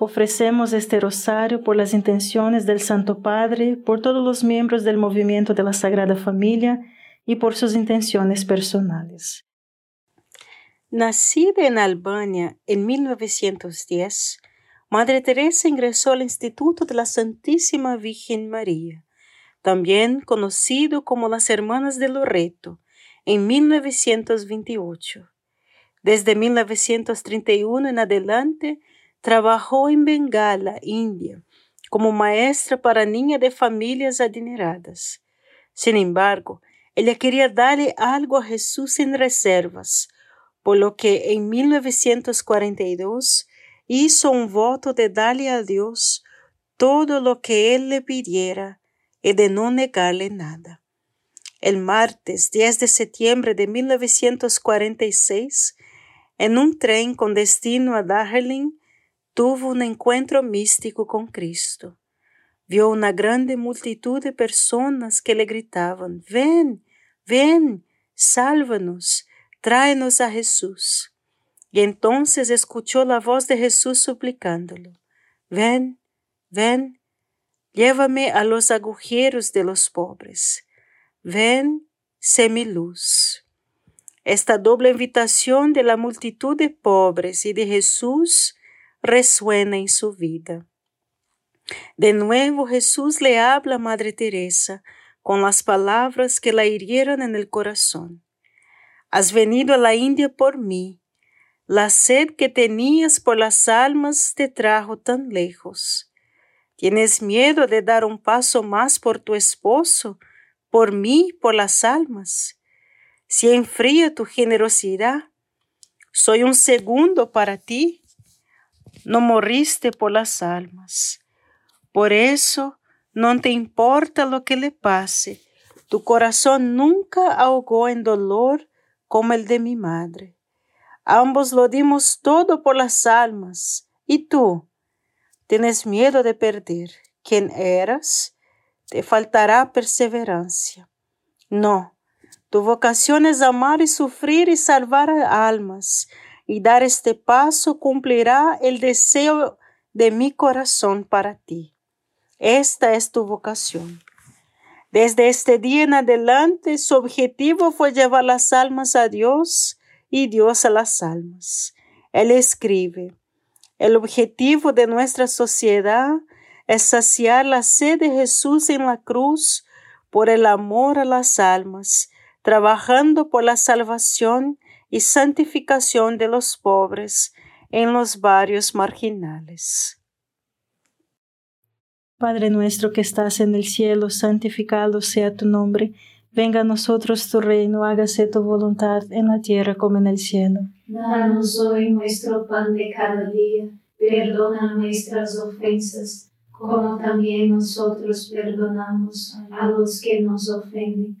Ofrecemos este rosario por las intenciones del Santo Padre, por todos los miembros del movimiento de la Sagrada Familia y por sus intenciones personales. Nacida en Albania en 1910, Madre Teresa ingresó al Instituto de la Santísima Virgen María, también conocido como las Hermanas de Loreto, en 1928. Desde 1931 en adelante, Trabajó en Bengala, India, como maestra para niñas de familias adineradas. Sin embargo, ella quería darle algo a Jesús sin reservas, por lo que en 1942 hizo un voto de darle a Dios todo lo que Él le pidiera y de no negarle nada. El martes 10 de septiembre de 1946, en un tren con destino a Darjeeling, tuvo un encuentro místico con Cristo. Vio una grande multitud de personas que le gritaban, ven, ven, sálvanos, tráenos a Jesús. Y entonces escuchó la voz de Jesús suplicándolo, ven, ven, llévame a los agujeros de los pobres, ven, sé mi luz. Esta doble invitación de la multitud de pobres y de Jesús resuena en su vida. De nuevo Jesús le habla a Madre Teresa con las palabras que la hirieron en el corazón. Has venido a la India por mí. La sed que tenías por las almas te trajo tan lejos. ¿Tienes miedo de dar un paso más por tu esposo, por mí, por las almas? Si enfría tu generosidad, soy un segundo para ti no moriste por las almas. Por eso no te importa lo que le pase. Tu corazón nunca ahogó en dolor como el de mi madre. Ambos lo dimos todo por las almas. ¿Y tú? ¿Tienes miedo de perder quien eras? Te faltará perseverancia. No, tu vocación es amar y sufrir y salvar almas y dar este paso cumplirá el deseo de mi corazón para ti. Esta es tu vocación. Desde este día en adelante, su objetivo fue llevar las almas a Dios y Dios a las almas. Él escribe, el objetivo de nuestra sociedad es saciar la sed de Jesús en la cruz por el amor a las almas, trabajando por la salvación y santificación de los pobres en los barrios marginales. Padre nuestro que estás en el cielo, santificado sea tu nombre, venga a nosotros tu reino, hágase tu voluntad en la tierra como en el cielo. Danos hoy nuestro pan de cada día, perdona nuestras ofensas, como también nosotros perdonamos a los que nos ofenden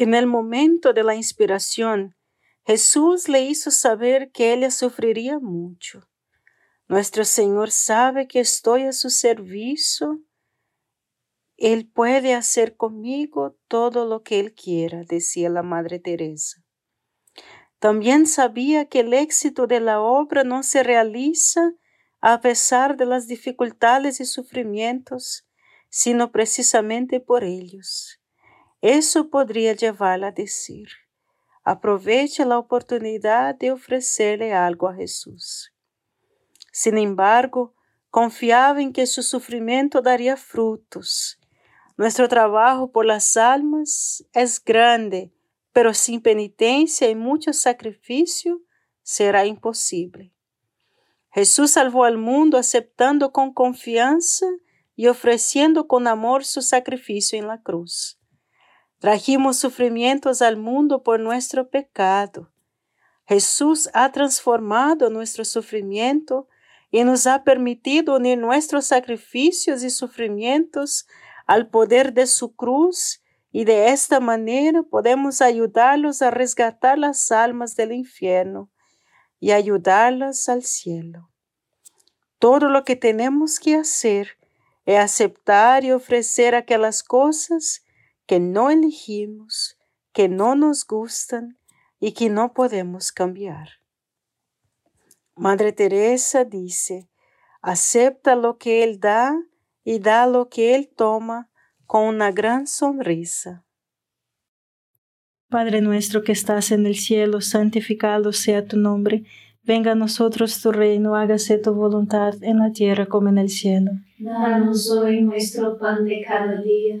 En el momento de la inspiración, Jesús le hizo saber que ella sufriría mucho. Nuestro Señor sabe que estoy a su servicio. Él puede hacer conmigo todo lo que Él quiera, decía la Madre Teresa. También sabía que el éxito de la obra no se realiza a pesar de las dificultades y sufrimientos, sino precisamente por ellos. Eso podría llevarla a decir, aproveche la oportunidad de ofrecerle algo a Jesús. Sin embargo, confiaba en que su sufrimiento daría frutos. Nuestro trabajo por las almas es grande, pero sin penitencia y mucho sacrificio será imposible. Jesús salvó al mundo aceptando con confianza y ofreciendo con amor su sacrificio en la cruz. Trajimos sufrimientos al mundo por nuestro pecado. Jesús ha transformado nuestro sufrimiento y nos ha permitido unir nuestros sacrificios y sufrimientos al poder de su cruz y de esta manera podemos ayudarlos a resgatar las almas del infierno y ayudarlas al cielo. Todo lo que tenemos que hacer es aceptar y ofrecer aquellas cosas que no elegimos, que no nos gustan y que no podemos cambiar. Madre Teresa dice, acepta lo que Él da y da lo que Él toma con una gran sonrisa. Padre nuestro que estás en el cielo, santificado sea tu nombre. Venga a nosotros tu reino, hágase tu voluntad en la tierra como en el cielo. Danos hoy nuestro pan de cada día,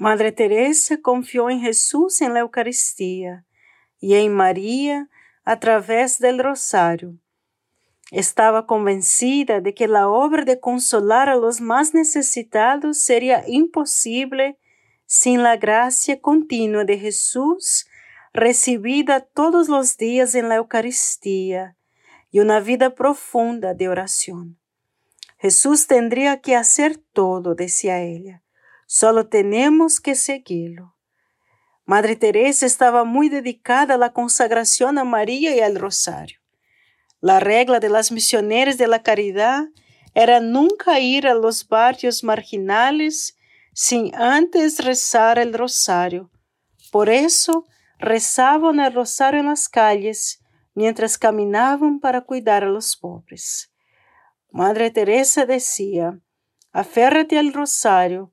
Madre Teresa confió en Jesús en la Eucaristía y en María a través del rosario. Estaba convencida de que la obra de consolar a los más necesitados sería imposible sin la gracia continua de Jesús recibida todos los días en la Eucaristía y una vida profunda de oración. Jesús tendría que hacer todo, decía ella Solo tenemos que seguirlo. Madre Teresa estaba muy dedicada a la consagración a María y al rosario. La regla de las misioneras de la caridad era nunca ir a los barrios marginales sin antes rezar el rosario. Por eso rezaban el rosario en las calles mientras caminaban para cuidar a los pobres. Madre Teresa decía, aférrate al rosario,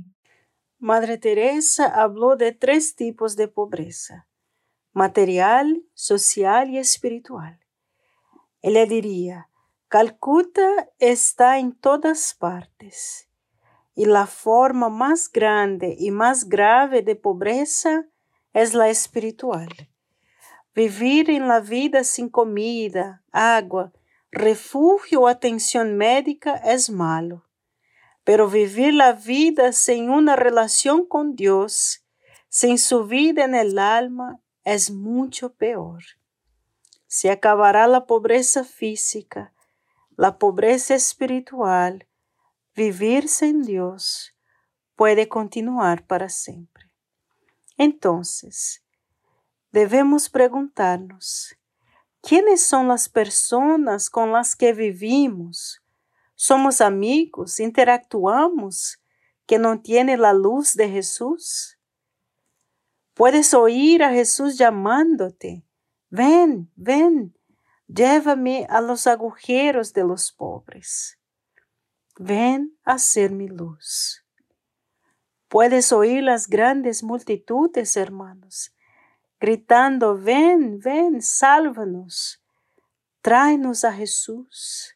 Madre Teresa habló de tres tipos de pobreza, material, social y espiritual. Ella diría, Calcuta está en todas partes y la forma más grande y más grave de pobreza es la espiritual. Vivir en la vida sin comida, agua, refugio o atención médica es malo. Pero vivir la vida sin una relación con Dios, sin su vida en el alma, es mucho peor. Se acabará la pobreza física, la pobreza espiritual. Vivir sin Dios puede continuar para siempre. Entonces, debemos preguntarnos, ¿quiénes son las personas con las que vivimos? ¿Somos amigos? ¿Interactuamos? ¿Que no tiene la luz de Jesús? Puedes oír a Jesús llamándote. Ven, ven, llévame a los agujeros de los pobres. Ven a ser mi luz. Puedes oír las grandes multitudes, hermanos, gritando, ven, ven, sálvanos, tráenos a Jesús.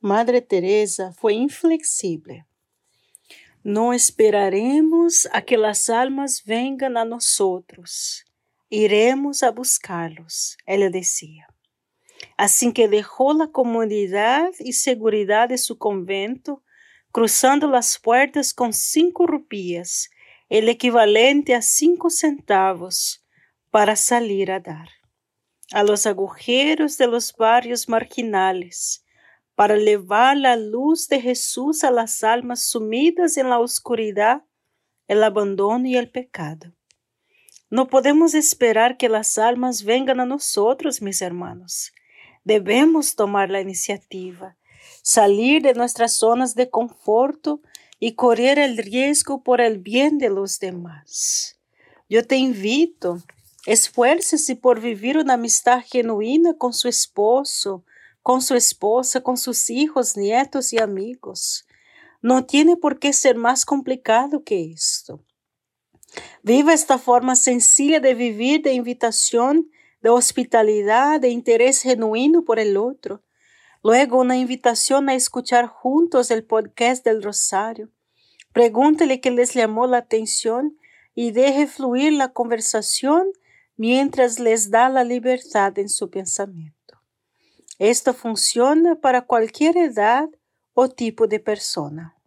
Madre Teresa fue inflexible. No esperaremos a que las almas vengan a nosotros. Iremos a buscarlos, ella decía. Así que dejó la comodidad y seguridad de su convento, cruzando las puertas con cinco rupias, el equivalente a cinco centavos, para salir a dar. A los agujeros de los barrios marginales, para levar la luz de Jesús a las almas sumidas en la oscuridad, el abandono y el pecado. No podemos esperar que las almas vengan a nosotros, mis hermanos. Debemos tomar la iniciativa, salir de nuestras zonas de conforto y correr el riesgo por el bien de los demás. Yo te invito, esfuércese por vivir una amistad genuina con su esposo, con su esposa, con sus hijos, nietos y amigos. No tiene por qué ser más complicado que esto. Viva esta forma sencilla de vivir de invitación, de hospitalidad, de interés genuino por el otro. Luego una invitación a escuchar juntos el podcast del Rosario. Pregúntele qué les llamó la atención y deje fluir la conversación mientras les da la libertad en su pensamiento. Esto funciona para cualquier edad o tipo de persona.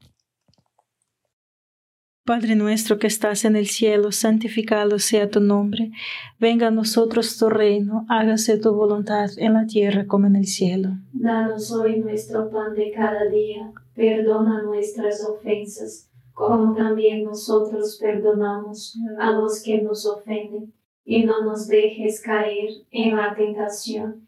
Padre nuestro que estás en el cielo, santificado sea tu nombre. Venga a nosotros tu reino, hágase tu voluntad en la tierra como en el cielo. Danos hoy nuestro pan de cada día, perdona nuestras ofensas, como también nosotros perdonamos a los que nos ofenden y no nos dejes caer en la tentación,